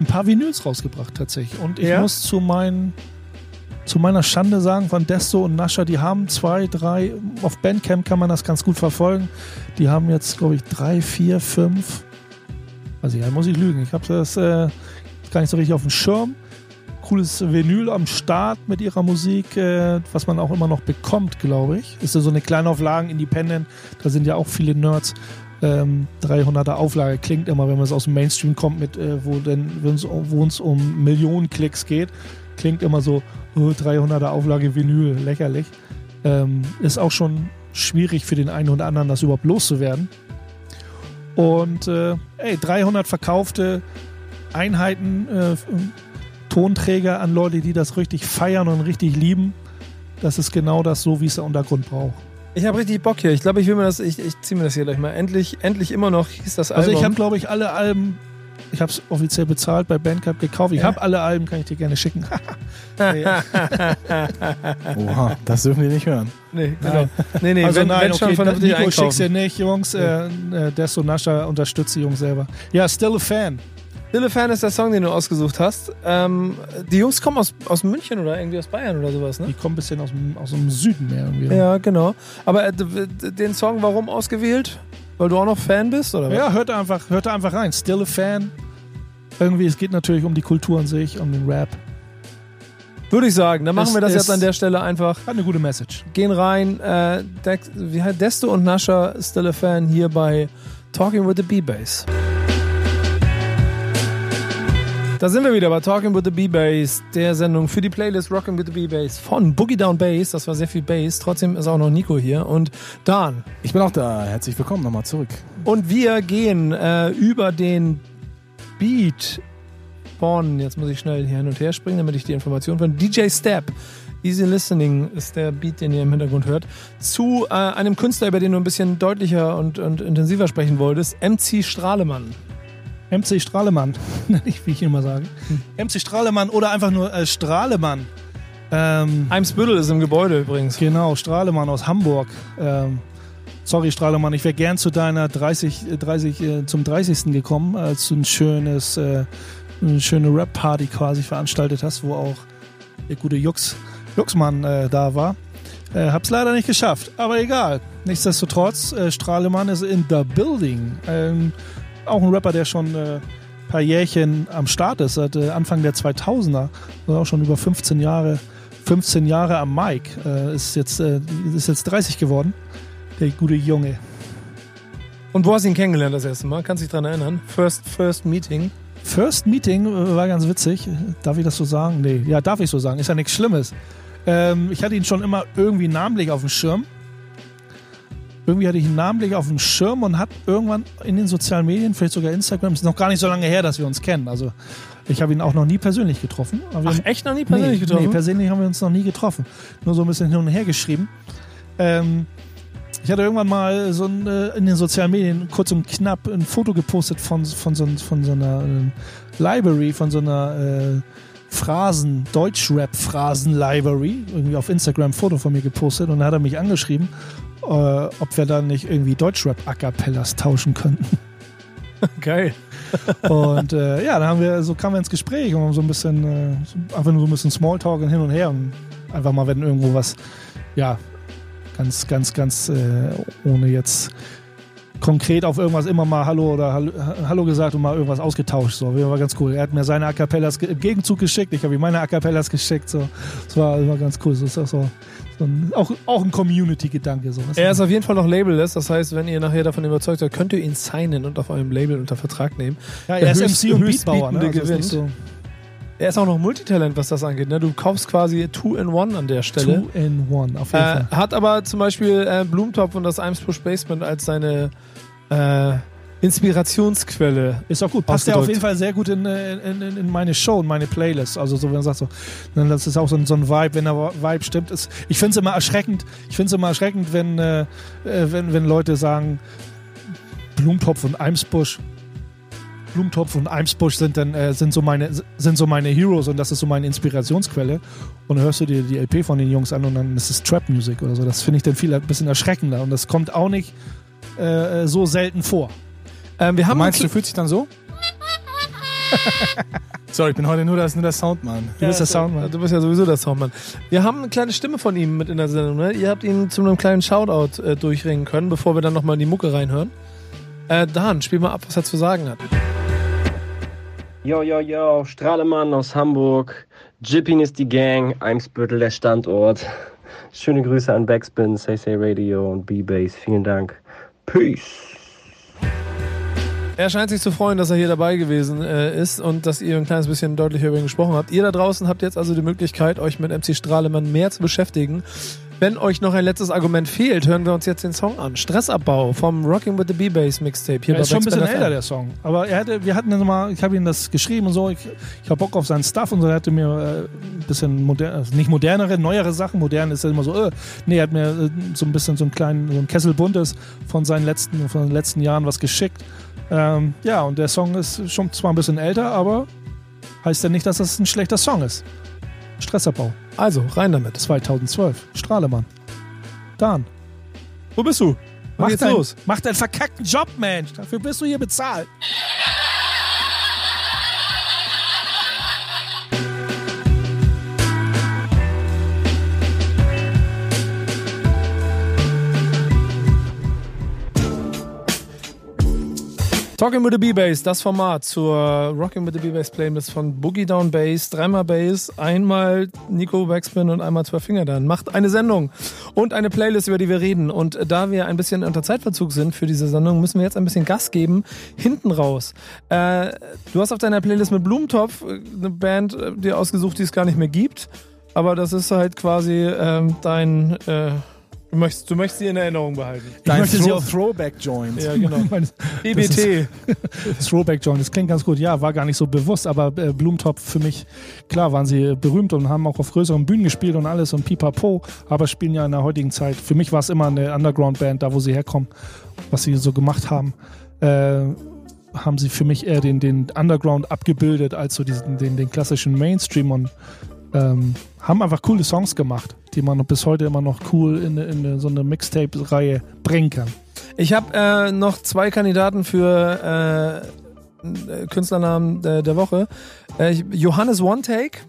ein paar Vinyls rausgebracht tatsächlich. Und ich Ja? muss zu, mein, zu meiner Schande sagen, von Desto und Nascha, die haben zwei, drei, auf Bandcamp kann man das ganz gut verfolgen. Die haben jetzt, glaube ich, drei, vier, fünf. Also ja, muss ich lügen. Ich habe das äh, gar nicht so richtig auf dem Schirm. Cooles Vinyl am Start mit ihrer Musik, äh, was man auch immer noch bekommt, glaube ich. Ist ja so eine Kleinauflagen, Independent. Da sind ja auch viele Nerds. Ähm, 300er Auflage klingt immer, wenn man es aus dem Mainstream kommt, mit, äh, wo wenn's- wo es um Millionen Klicks geht, klingt immer so, oh, 300er Auflage Vinyl, lächerlich. Ähm, ist auch schon schwierig für den einen oder anderen, das überhaupt loszuwerden. Und äh, ey, 300 verkaufte Einheiten, äh, Tonträger an Leute, die das richtig feiern und richtig lieben. Das ist genau das so, wie es der Untergrund braucht. Ich habe richtig Bock hier. Ich glaube, ich will mir das, ich, ich ziehe mir das hier gleich mal. Endlich, endlich immer noch hieß das Also Album. ich habe, glaube ich, alle Alben, ich habe es offiziell bezahlt bei Bandcamp gekauft. Ich Ja. habe alle Alben, kann ich dir gerne schicken. Ja. Oha, das dürfen die nicht hören. nee, genau. Nee, nee, also wenn, nein, wenn schon okay, vernünftig Nico schick's einkaufen. dir nicht, Jungs. Äh, äh, Desto Nascha unterstützt die Jungs selber. Ja, still a fan. Still a Fan ist der Song, den du ausgesucht hast. Ähm, die Jungs kommen aus, aus München oder irgendwie aus Bayern oder sowas, ne? Die kommen ein bisschen aus dem, aus dem Süden mehr irgendwie. Ja, genau. Aber äh, den Song warum ausgewählt? Weil du auch noch Fan bist, oder was? Ja, hört einfach, hört einfach rein. Still a fan. Irgendwie, es geht natürlich um die Kultur an sich, um den Rap. Würde ich sagen. Dann machen Es wir das jetzt an der Stelle einfach. Hat eine gute Message. Gehen rein. Äh, Desto und Nascha Still a Fan hier bei Talking with the B-Bass. Da sind wir wieder bei Talking with the B-Bass, der Sendung für die Playlist Rockin' with the B-Bass von Boogie Down Bass. Das war sehr viel Bass. Trotzdem ist auch noch Nico hier und Dan. Ich bin auch da. Herzlich willkommen nochmal zurück. Und wir gehen äh, über den Beat von, jetzt muss ich schnell hier hin und her springen, damit ich die Information von DJ Step. Easy Listening ist der Beat, den ihr im Hintergrund hört. Zu äh, einem Künstler, über den du ein bisschen deutlicher und, und intensiver sprechen wolltest, MC Strahlemann. MC Strahlemann, ich, wie ich ihn immer sage. MC Strahlemann oder einfach nur äh, Strahlemann. Ähm, Eimsbüttel ist im Gebäude übrigens. genau, Strahlemann aus Hamburg. Ähm, sorry, Strahlemann, ich wäre gern zu deiner 30, äh, 30 äh, zum 30. gekommen, als du ein schönes äh, eine schöne Rap-Party quasi veranstaltet hast, wo auch der gute Jux, Juxmann äh, da war. Äh, hab's leider nicht geschafft, aber egal. Nichtsdestotrotz, äh, Strahlemann ist in the building. Ähm, auch ein Rapper, der schon äh, paar Jährchen am Start ist, seit äh, Anfang der 2000er, also auch schon über 15 Jahre, 15 Jahre am Mic, äh, ist, jetzt, äh, ist jetzt 30 geworden, der gute Junge. Und wo hast du ihn kennengelernt das erste Mal? Kannst du dich dran erinnern? First, first Meeting. First Meeting äh, war ganz witzig. Darf ich das so sagen? Nee, ja, darf ich so sagen. Ist ja nichts Schlimmes. Ähm, ich hatte ihn schon immer irgendwie namentlich auf dem Schirm. Irgendwie hatte ich ihn namentlich auf dem Schirm und hat irgendwann in den sozialen Medien, vielleicht sogar Instagram, ist noch gar nicht so lange her, dass wir uns kennen. Also ich habe ihn auch noch nie persönlich getroffen. Ach, haben- echt noch nie persönlich nee, getroffen? Nee, persönlich haben wir uns noch nie getroffen. Nur so ein bisschen hin und her geschrieben. Ähm, ich hatte irgendwann mal so ein, äh, in den sozialen Medien kurz und knapp ein Foto gepostet von, von, so, von so einer äh, Library, von so einer äh, Phrasen, Deutschrap-Phrasen-Library. Irgendwie auf Instagram ein Foto von mir gepostet und da hat er mich angeschrieben, äh, ob wir da nicht irgendwie Deutschrap-A-Cappellas tauschen könnten. Geil. Und äh, ja, dann haben wir, so kamen wir ins Gespräch und haben so ein bisschen, äh, einfach nur so ein bisschen Smalltalk und hin und her und einfach mal, wenn irgendwo was, ja, ganz, ganz, ganz, äh, ohne jetzt konkret auf irgendwas immer mal Hallo oder Hallo, gesagt und mal irgendwas ausgetauscht. So, das war ganz cool. Er hat mir seine A Cappellas im Gegenzug geschickt, ich habe ihm meine A Cappellas geschickt. So, das war, war ganz cool. Das ist auch so, so ein, auch, auch ein Community-Gedanke. So. Er ist auf jeden Fall noch labelless, das heißt, wenn ihr nachher davon überzeugt seid, könnt ihr ihn signen und auf eurem Label unter Vertrag nehmen. ja, der er ist MC und Beatbauer. Ne? Also nicht so Er ist auch noch Multitalent, was das angeht. Ne? Du kaufst quasi Two in One an der Stelle. two in one, auf jeden Äh, Fall. hat aber zum Beispiel äh, Blumentopf und das Eimsbusch Basement als seine äh, Inspirationsquelle. Ist auch gut. Passt ja auf jeden Fall sehr gut in, äh, in, in, in meine Show, in meine Playlist. Also so, wenn man sagt so, das ist auch so ein, so ein Vibe, wenn der Vibe stimmt. Ist, ich finde es immer erschreckend, ich finde es immer erschreckend, wenn, äh, äh, wenn, wenn Leute sagen, Blumentopf und Eimsbusch. Blumentopf und Eimsbusch sind dann äh, sind so meine sind so meine Heroes und das ist so meine Inspirationsquelle und dann hörst du dir die LP von den Jungs an und dann ist es Trap Music oder so das finde ich dann viel ein bisschen erschreckender und das kommt auch nicht äh, so selten vor Ähm, wir Du haben meinst, du fühlst dich dann so? Sorry, ich bin heute nur, das, nur der Soundmann. Du bist der Soundmann. Du bist ja sowieso der Soundmann. Wir haben eine kleine Stimme von ihm mit in der Sendung. Ne? Ihr habt ihn zu einem kleinen Shoutout äh, durchringen können, bevor wir dann nochmal in die Mucke reinhören. Äh, Dan, spiel mal ab, was er zu sagen hat. Yo, yo, yo, Strahlemann aus Hamburg. Jippin ist die Gang, Eimsbüttel der Standort. Schöne Grüße an Backspin, Say Say Radio und B-Bass. Vielen Dank. Peace. Er scheint sich zu freuen, dass er hier dabei gewesen äh, ist und dass ihr ein kleines bisschen deutlicher über ihn gesprochen habt. Ihr da draußen habt jetzt also die Möglichkeit, euch mit MC Strahlemann mehr zu beschäftigen. Wenn euch noch ein letztes Argument fehlt, hören wir uns jetzt den Song an. Stressabbau vom Rocking with the B-Bass Mixtape. Hier Er ist schon ein bisschen älter, der Song. Aber er hatte, wir hatten dann mal, ich habe ihm das geschrieben und so, ich, ich habe Bock auf seinen Stuff und so, er hatte mir äh, ein bisschen modern, also nicht modernere, neuere Sachen, modern ist ja immer so, äh, nee, er hat mir äh, so ein bisschen so einen kleinen, so ein Kessel Buntes von seinen letzten, von den letzten Jahren was geschickt. Ähm, ja, und der Song ist schon zwar ein bisschen älter, aber heißt ja nicht, dass das ein schlechter Song ist. Stressabbau, Also, rein damit. 2012, Strahlemann. Dan, Wo bist du? mach, geht's dein, los? mach deinen verkackten Job, Mensch. Dafür bist du hier bezahlt. Talking with the B-Bass, das Format zur Rocking with the B-Bass Playlist von Boogie Down Bass, dreimal Bass, einmal Nico Backspin und einmal zwei Finger dann. Macht eine Sendung und eine Playlist, über die wir reden. Und da wir ein bisschen unter Zeitverzug sind für diese Sendung, müssen wir jetzt ein bisschen Gas geben. Hinten raus. Äh, du hast auf deiner Playlist mit Blumentopf äh, eine Band äh, dir ausgesucht, die es gar nicht mehr gibt. Aber das ist halt quasi ähm, dein... Äh, du, möchtest, du möchtest sie in Erinnerung behalten. Dein möchte sie Throw auf- Throwback-Joint. Ja, genau. EBT. Throwback John, das klingt ganz gut. Ja, war gar nicht so bewusst, aber äh, Blumentopf für mich, klar waren sie berühmt und haben auch auf größeren Bühnen gespielt und alles und pipapo, aber spielen ja in der heutigen Zeit. Für mich war es immer eine Underground-Band, da wo sie herkommen, was sie so gemacht haben. Äh, haben sie für mich eher den, den Underground abgebildet als so diesen, den, den klassischen Mainstream und ähm, haben einfach coole Songs gemacht, die man bis heute immer noch cool in, in so eine Mixtape-Reihe bringen kann. Ich habe äh, noch zwei Kandidaten für äh, Künstlernamen der, der Woche. Äh, Johannes One Take,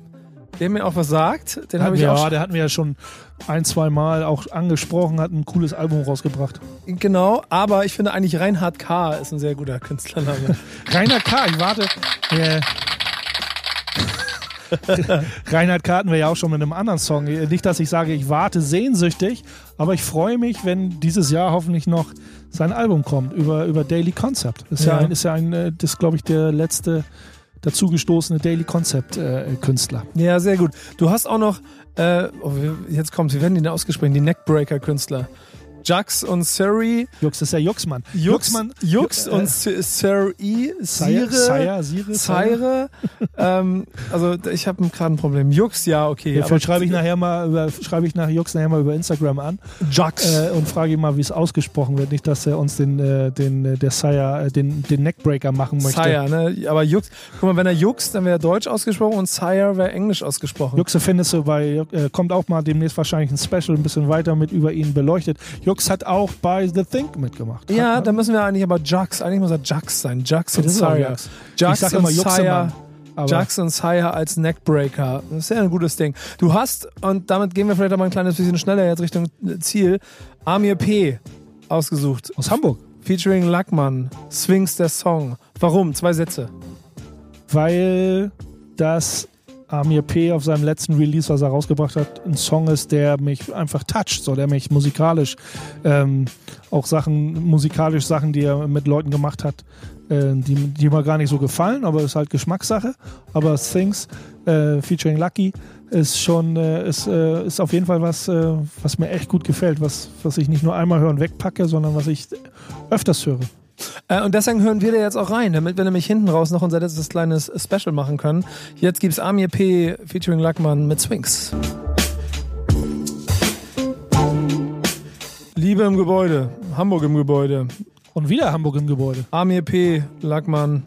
der mir auch was sagt. Den habe ich ja, auch der hatten wir ja schon ein, zwei Mal auch angesprochen, hat ein cooles Album rausgebracht. genau. Aber ich finde eigentlich Reinhard K. ist ein sehr guter Künstlername. Rainer K., ich warte. Äh, Reinhard K. hatten wir ja auch schon mit einem anderen Song. Nicht, dass ich sage, ich warte sehnsüchtig, aber ich freue mich, wenn dieses Jahr hoffentlich noch sein Album kommt über, über Daily Concept. Das ist ja, Ja. ein, ist ja ein, äh, das glaube ich, der letzte dazugestoßene Daily Concept äh, Künstler. ja, sehr gut. Du hast auch noch, äh, oh, wir- jetzt kommt, wie werden die denn ausgesprochen? Die Neckbreaker-Künstler. Jux und Surrey. Jux das ist ja Juxmann. Jux, Juxmann, Jux äh, und Surrey. Sire, Sire, Sire, Zaire. ähm, also ich habe gerade ein Problem. Jux, ja, okay. Ja, vielleicht schreibe ich nachher mal über, schreibe ich nach Jux nachher mal über Instagram an Jux. äh, und frage ihn mal, wie es ausgesprochen wird. Nicht, dass er uns den, äh, den äh, der Sire, äh, den, den Neckbreaker machen möchte. Sire, ne? Aber Jux, guck mal, wenn er Jux, dann wäre er deutsch ausgesprochen und Sire wäre englisch ausgesprochen. Juxe findest du bei, äh, kommt auch mal demnächst wahrscheinlich ein Special ein bisschen weiter mit über ihn beleuchtet. Jux hat auch bei The Think mitgemacht. Ja, hat, da müssen wir eigentlich aber Jux, eigentlich muss er Jux sein. Jux und Sire. Jux. Jux Ich sag und immer. Juxemann. Jux und Sire als Neckbreaker. Das ist ja ein gutes Ding. Du hast, und damit gehen wir vielleicht mal ein kleines bisschen schneller jetzt Richtung Ziel, Amir P. ausgesucht. aus Hamburg. Featuring Lackmann. Swings der Song. Warum? Zwei Sätze. weil das Amir P. auf seinem letzten Release, was er rausgebracht hat, ein Song ist, der mich einfach toucht, so der mich musikalisch ähm, auch Sachen, musikalisch Sachen, die er mit Leuten gemacht hat, äh, die, die mir gar nicht so gefallen, aber ist halt Geschmackssache. Aber Things äh, featuring Lucky ist schon, äh, ist, äh, ist auf jeden Fall was, äh, was mir echt gut gefällt, was, was ich nicht nur einmal hören wegpacke, sondern was ich öfters höre. Äh, und deswegen hören wir da jetzt auch rein, damit wir nämlich hinten raus noch unser letztes kleines Special machen können. Jetzt gibt's Amir P. featuring Lackmann mit Swings. Liebe im Gebäude, Hamburg im Gebäude, Und wieder Hamburg im Gebäude. Amir P. Lackmann.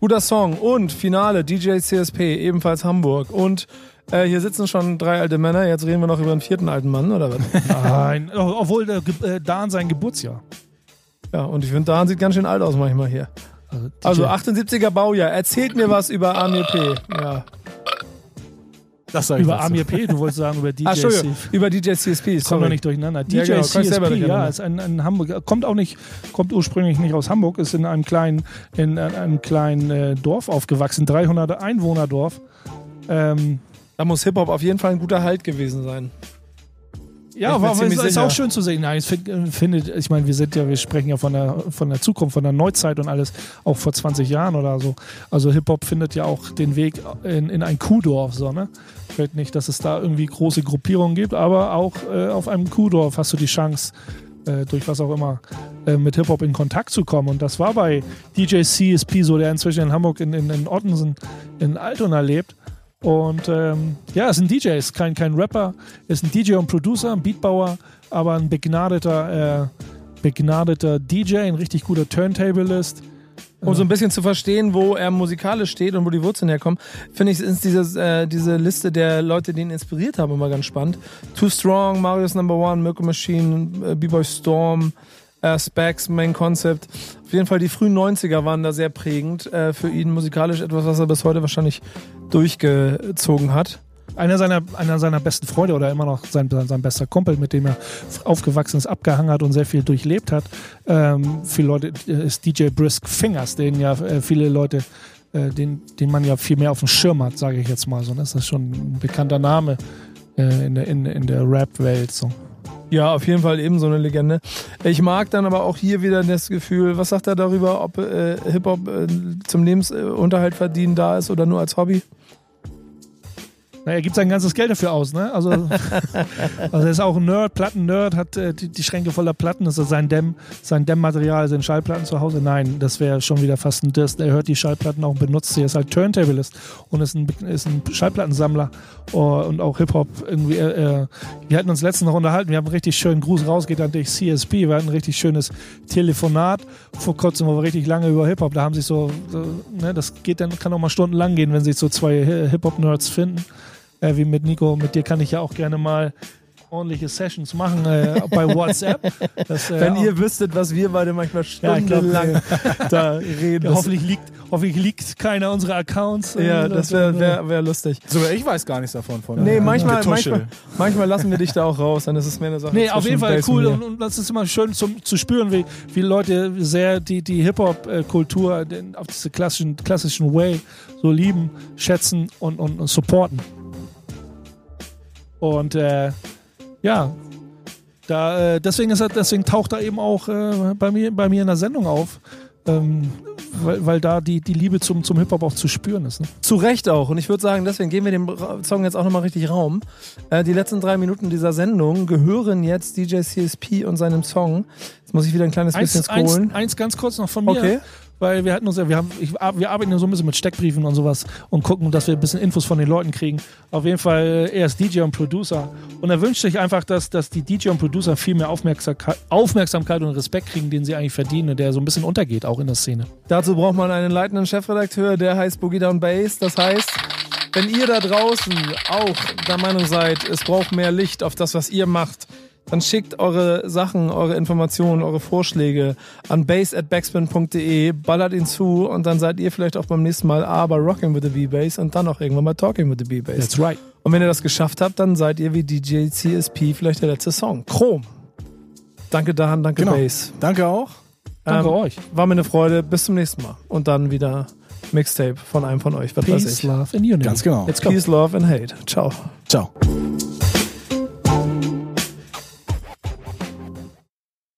Guter Song und Finale DJ CSP, ebenfalls Hamburg. Und äh, hier sitzen schon drei alte Männer. Jetzt reden wir noch über einen vierten alten Mann, oder was? Nein, obwohl äh, Dan sein Geburtsjahr. Ja, und ich finde, Dan sieht ganz schön alt aus manchmal hier. Also, Also 78er Baujahr. Erzählt mir was über Amir P. Ja. Das sag ich über. Amir P., du wolltest sagen über DJ Ach, über DJ CSP. Kommt doch nicht durcheinander. DJ Ja, genau, CSP, ja, ist ein, ein Hamburger, kommt auch nicht, kommt ursprünglich nicht aus Hamburg, ist in einem kleinen, in einem kleinen äh, Dorf aufgewachsen, 300 Einwohnerdorf. Ähm, Da muss Hip-Hop auf jeden Fall ein guter Halt gewesen sein. Ja, aber es ist sicher. auch schön zu sehen. Nein, ich äh, finde, ich meine, wir sind ja, wir sprechen ja von der, von der Zukunft, von der Neuzeit und alles, auch vor 20 Jahren oder so. Also Hip-Hop findet ja auch den Weg in, in ein Kuhdorf, so, ne? Ich will nicht, dass es da irgendwie große Gruppierungen gibt, aber auch äh, auf einem Kuhdorf hast du die Chance, äh, durch was auch immer, äh, mit Hip-Hop in Kontakt zu kommen. Und das war bei DJ CSP so, der inzwischen in Hamburg in, in, in Ottensen in Altona lebt. Und ähm, ja, ist ein DJ, ist kein, kein Rapper, ist ein DJ und Producer, ein Beatbauer, aber ein begnadeter, äh, begnadeter DJ, ein richtig guter Turntablist. Um so ein bisschen zu verstehen, wo er musikalisch steht und wo die Wurzeln herkommen, finde ich, ist dieses, äh, diese Liste der Leute, die ihn inspiriert haben, immer ganz spannend. Too Strong, Marius Number One, Mirko Machine, äh, B-Boy Storm, äh, Specs, Main Concept. Auf jeden Fall die frühen 90er waren da sehr prägend äh, für ihn musikalisch, etwas, was er bis heute wahrscheinlich durchgezogen hat. Einer seiner, einer seiner besten Freunde oder immer noch sein, sein bester Kumpel, mit dem er aufgewachsen ist, abgehangen hat und sehr viel durchlebt hat. Ähm, viele Leute äh, ist DJ Brisk Fingers, den ja äh, viele Leute, äh, den, den man ja viel mehr auf dem Schirm hat, sage ich jetzt mal so. ne? Das ist schon ein bekannter Name äh, in der, in, in der Rap-Welt. So. Ja, auf jeden Fall eben so eine Legende. Ich mag dann aber auch hier wieder das Gefühl, was sagt er darüber, ob äh, Hip-Hop äh, zum Lebensunterhalt verdienen da ist oder nur als Hobby? Na, er gibt sein ganzes Geld dafür aus, ne? Also, also er ist auch ein Nerd, Platten-Nerd, hat äh, die, die Schränke voller Platten. Das ist sein Dämm, sein Dämmmaterial, sind Schallplatten zu Hause. Nein, das wäre schon wieder fast ein Diss. Er hört die Schallplatten auch und benutzt sie. Er ist halt Turntablist und ist ein, ist ein Schallplattensammler oh, und auch Hip-Hop. Irgendwie, äh, äh, wir hatten uns letztens noch unterhalten. Wir haben einen richtig schönen Gruß rausgeht an dich, CSP. Wir hatten ein richtig schönes Telefonat vor kurzem, wo wir richtig lange über Hip-Hop, da haben sich so, so ne, das geht dann, kann auch mal stundenlang gehen, wenn sich so zwei Hi- Hip-Hop-Nerds finden äh, wie mit Nico. Mit dir kann ich ja auch gerne mal ordentliche Sessions machen äh, bei WhatsApp. Das, äh, Wenn ihr wüsstet, was wir beide manchmal Ja, glaub, stundenlang da reden. ja, das- hoffentlich, liegt, hoffentlich liegt keiner unserer Accounts. äh, ja, das wäre wär, wär lustig. Sogar ich weiß gar nichts davon. Von Nee, äh, manchmal, manchmal, manchmal lassen wir dich da auch raus, dann ist es mehr eine Sache. Nee, auf jeden Fall cool und und, das ist immer schön zum, zu spüren, wie, wie Leute sehr die, die Hip-Hop-Kultur den- auf diese klassischen, klassischen Way so lieben, schätzen und, und, und supporten. Und äh, ja, da, äh, deswegen, ist er, deswegen taucht er eben auch äh, bei, mir, bei mir in der Sendung auf, ähm, weil, weil da die, die Liebe zum, zum Hip-Hop auch zu spüren ist. Ne? Zu Recht auch. Und ich würde sagen, deswegen geben wir dem Song jetzt auch nochmal richtig Raum. Äh, die letzten drei Minuten dieser Sendung gehören jetzt DJ CSP und seinem Song. Jetzt muss ich wieder ein kleines bisschen Eins, scrollen. eins, eins ganz kurz noch von mir. Okay. Weil wir hatten uns wir haben, ich, wir arbeiten so ein bisschen mit Steckbriefen und sowas und gucken, dass wir ein bisschen Infos von den Leuten kriegen. Auf jeden Fall, äh, er ist DJ und Producer. Und er wünscht sich einfach, dass, dass die DJ und Producer viel mehr Aufmerksamkeit, Aufmerksamkeit und Respekt kriegen, den sie eigentlich verdienen und der so ein bisschen untergeht, auch in der Szene. Dazu braucht man einen leitenden Chefredakteur, der heißt Boogie Down Bass. Das heißt, wenn ihr da draußen auch der Meinung seid, es braucht mehr Licht auf das, was ihr macht, dann schickt eure Sachen, eure Informationen, eure Vorschläge an base@backspin.de, ballert ihn zu und dann seid ihr vielleicht auch beim nächsten Mal A bei Rocking with the B-Bass und dann auch irgendwann mal Talking with the B-Bass. That's right. Und wenn ihr das geschafft habt, dann seid ihr wie DJ CSP vielleicht der letzte Song. Chrom. Danke Dahan, danke Genau. Bass. Danke auch. Danke Ähm, euch. War mir eine Freude. Bis zum nächsten Mal. Und dann wieder Mixtape von einem von euch. Was weiß Peace, ich. love and unity. Ganz genau. Let's go. Peace, Love and Hate. Ciao. Ciao.